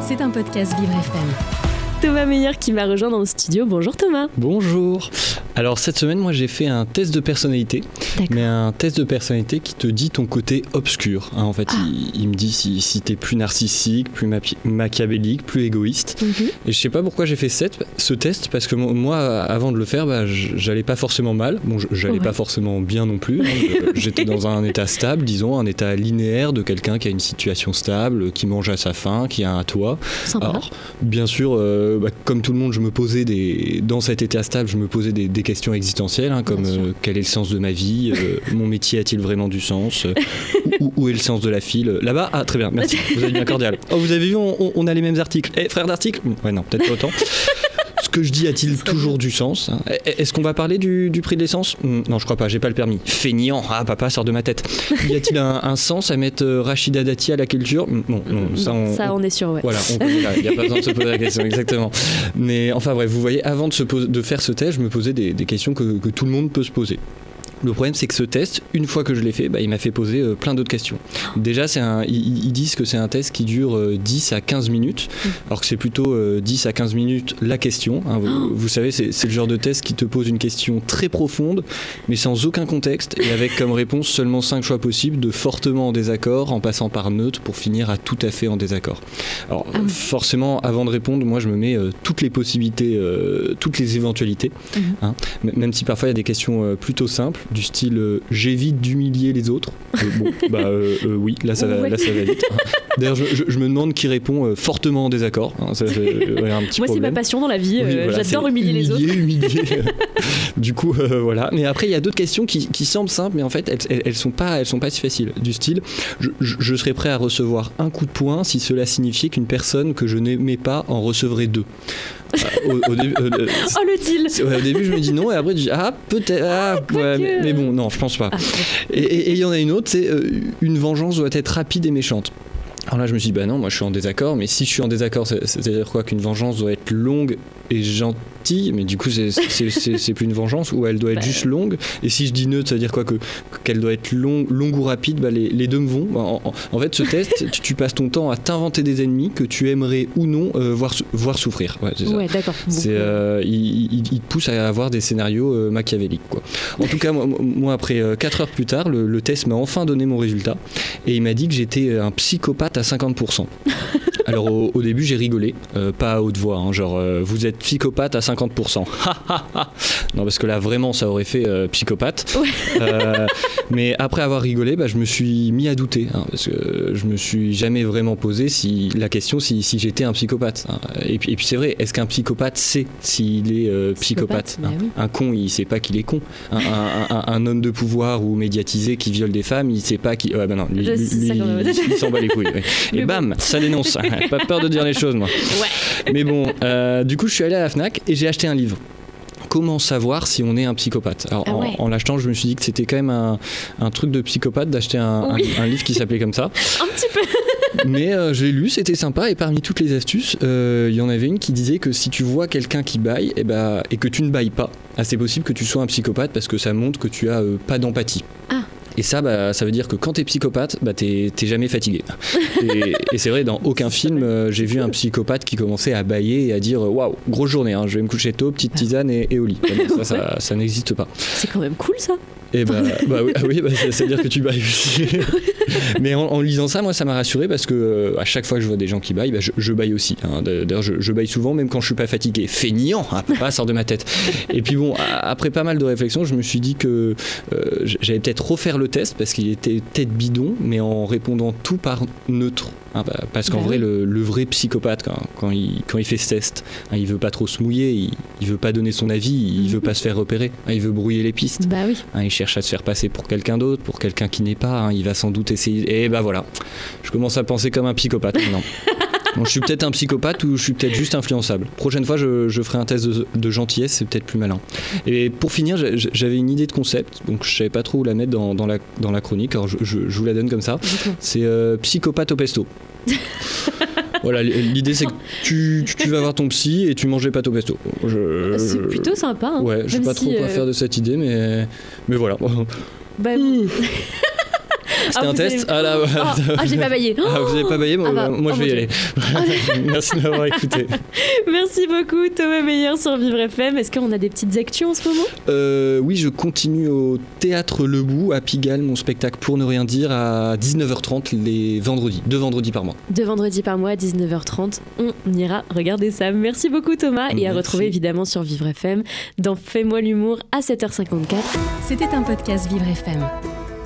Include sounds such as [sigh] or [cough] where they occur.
C'est un podcast Vivre FM. Thomas Meyer qui m'a rejoint dans le studio. Bonjour Thomas. Bonjour. Alors cette semaine, moi j'ai fait un test de personnalité, mais un test de personnalité qui te dit ton côté obscur. Hein. en fait, ah. il, me dit si, si tu es plus narcissique, plus machiavélique, plus égoïste. Mhm. Et je sais pas pourquoi j'ai fait ce test, parce que moi, avant de le faire, bah, j'allais pas forcément mal. Bon, j'allais pas forcément bien non plus. Hein. [laughs] J'étais dans un état stable, disons, un état linéaire de quelqu'un qui a une situation stable, qui mange à sa faim, qui a un toit. Alors, bien sûr. Euh, bah, comme tout le monde, je me posais des, dans cet état stable, je me posais des, questions existentielles, hein, comme euh, quel est le sens de ma vie, euh, mon métier a-t-il vraiment du sens, où, est le sens de la file Là-bas, ah très bien, merci, vous êtes bien cordial. Oh, vous avez vu, on, a les mêmes articles. Eh, frère d'articles Ouais, non, peut-être pas autant que je dis a-t-il toujours du sens hein Est-ce qu'on va parler du, prix de l'essence? Hmm, Non, je crois pas, j'ai pas le permis. Feignant, ah papa, sort de ma tête. Y a-t-il un, sens à mettre euh, Rachida Dati à la culture? Hmm, Non, non, ça on, ça on est sûr, ouais. Voilà, il n'y a pas besoin de se poser la question, exactement. Mais enfin bref, vous voyez, avant de, se de faire ce test, je me posais des, questions que, que tout le monde peut se poser. Le problème, c'est que ce test, une fois que je l'ai fait, bah, il m'a fait poser euh, plein d'autres questions. Déjà, un, ils, disent que c'est un test qui dure 10 euh, à 15 minutes, mm. alors que c'est plutôt 10 euh, à 15 minutes la question. Hein. Vous, savez, c'est le genre de test qui te pose une question très profonde, mais sans aucun contexte, et avec comme réponse seulement 5 choix possibles, de fortement en désaccord, en passant par neutre, pour finir à tout à fait en désaccord. Alors, ah forcément, avant de répondre, moi, je me mets toutes les possibilités, toutes les éventualités, mm-hmm. hein. même si parfois il y a des questions plutôt simples du style euh, j'évite d'humilier les autres. Euh, bon, [laughs] bah euh, oui, là ça, va, là ça va vite. D'ailleurs, je, me demande qui répond fortement en désaccord. Hein, Moi, c'est ma passion dans la vie. J'adore humilier, les autres. Humilier. [laughs] du coup, voilà. Mais après, il y a d'autres questions qui, semblent simples, mais en fait, elles, elles, sont pas, elles sont pas si faciles. Du style, je, je serais prêt à recevoir un coup de poing si cela signifiait qu'une personne que je n'aimais pas en recevrait deux. au, début, euh, [laughs] oh le deal Au début, je me dis non, et après, je dis ah, peut-être. Ah, mais, bon, non, je pense pas. Ah, et il y en a une autre, c'est euh, une vengeance doit être rapide et méchante. Alors là, je me suis dit, bah non, moi je suis en désaccord, mais si je suis en désaccord, c'est-à-dire quoi Qu'une vengeance doit être longue et gentille, mais du coup, c'est plus une vengeance, ou elle doit être bah, juste longue? Et si je dis neutre, ça veut dire quoi Qu'elle doit être longue, longue ou rapide bah, les, les, deux me vont. En, fait, ce test, [laughs] tu, passes ton temps à t'inventer des ennemis que tu aimerais ou non euh, voir, voir souffrir. Ouais, d'accord. Euh, il, te pousse à avoir des scénarios euh, machiavéliques. Quoi. En tout cas, moi, après 4 heures plus tard, le, le test m'a enfin donné mon résultat, et il m'a dit que j'étais un psychopathe à 50%. [laughs] Alors au, début j'ai rigolé, euh, pas à haute voix, hein, genre euh, vous êtes psychopathe à 50%. [laughs] non parce que là vraiment ça aurait fait euh, psychopathe. mais après avoir rigolé, bah, je me suis mis à douter, hein, parce que je me suis jamais vraiment posé si, la question si, si j'étais un psychopathe. Hein. Et puis, c'est vrai, est-ce qu'un psychopathe sait s'il est psychopathe, bah Un con il sait pas qu'il est con. Un, homme de pouvoir ou médiatisé qui viole des femmes, il sait pas qu'il... Ouais, bah non, lui, il s'en bat les couilles. [laughs] Et bam, ça dénonce. [laughs] pas peur de dire les choses, moi. Mais bon, euh, du coup, je suis allé à la Fnac et j'ai acheté un livre comment savoir si on est un psychopathe? Alors, ah en, l'achetant, je me suis dit que c'était quand même un, truc de psychopathe d'acheter un, livre qui s'appelait comme ça. [laughs] un petit peu. [laughs] Mais euh, j'ai lu, c'était sympa. Et parmi toutes les astuces, euh, il y en avait une qui disait que si tu vois quelqu'un qui baille et, eh ben, et que tu ne bailles pas, ah, c'est possible que tu sois un psychopathe parce que ça montre que tu as pas d'empathie. Ah. Et ça, bah, ça veut dire que quand t'es psychopathe, bah, t'es jamais fatigué. Et, c'est vrai, dans aucun film, euh, j'ai vu un psychopathe qui commençait à bailler et à dire Waouh, grosse journée, hein, je vais me coucher tôt, petite tisane et, au lit. Ça, ça, n'existe pas. C'est quand même cool ça. Et bah, [laughs] bah oui, ah bah, ça veut dire que tu bailles aussi. [laughs] Mais en, lisant ça, moi, ça m'a rassuré parce que euh, à chaque fois que je vois des gens qui baillent, bah, je, baille aussi. Hein. D'ailleurs, je, je, baille souvent, même quand je suis pas fatigué. Feignant, hein, pas sort de ma tête. Et puis bon, après pas mal de réflexions, je me suis dit que euh, j'allais peut-être refaire le test parce qu'il était tête bidon, mais en répondant tout par neutre. Hein, bah, parce qu'en vrai, le, vrai psychopathe, quand, quand, il, quand il fait ce test, il veut pas trop se mouiller, il, il veut pas donner son avis, il veut pas se faire repérer, il veut brouiller les pistes. Bah oui cherche à se faire passer pour quelqu'un d'autre, pour quelqu'un qui n'est pas. Hein. il va sans doute essayer. Et ben voilà, je commence à penser comme un psychopathe maintenant. [laughs] je suis peut-être un psychopathe ou je suis peut-être juste influençable. Prochaine fois, je, ferai un test de, gentillesse, c'est peut-être plus malin. Et pour finir, j'avais une idée de concept, donc je savais pas trop où la mettre dans, la, dans la chronique, alors je, vous la donne comme ça. C'est euh, psychopathe au pesto. [laughs] voilà, l'idée c'est que tu, vas voir ton psy et tu manges pas au pesto. C'est plutôt sympa. Hein. ouais, je sais pas trop quoi euh, faire de cette idée, mais, mais voilà. Bah, [laughs] [laughs] C'était un test Ah là, oh, ah, j'ai pas baillé. Ah, vous n'avez pas baillé Moi, ah bah, moi je oh vais y aller. [laughs] Merci de m'avoir écouté. [laughs] Merci beaucoup, Thomas Meyer sur Vivre FM. Est-ce qu'on a des petites actus en ce moment? Euh, Oui, je continue au Théâtre Lebout à Pigalle, mon spectacle Pour ne rien dire, à 19h30 les vendredis, deux vendredis par mois. Deux vendredis par mois à 19h30. On ira regarder ça. Merci beaucoup, Thomas. Et à retrouver évidemment sur Vivre FM dans Fais-moi l'humour à 7h54. C'était un podcast Vivre FM.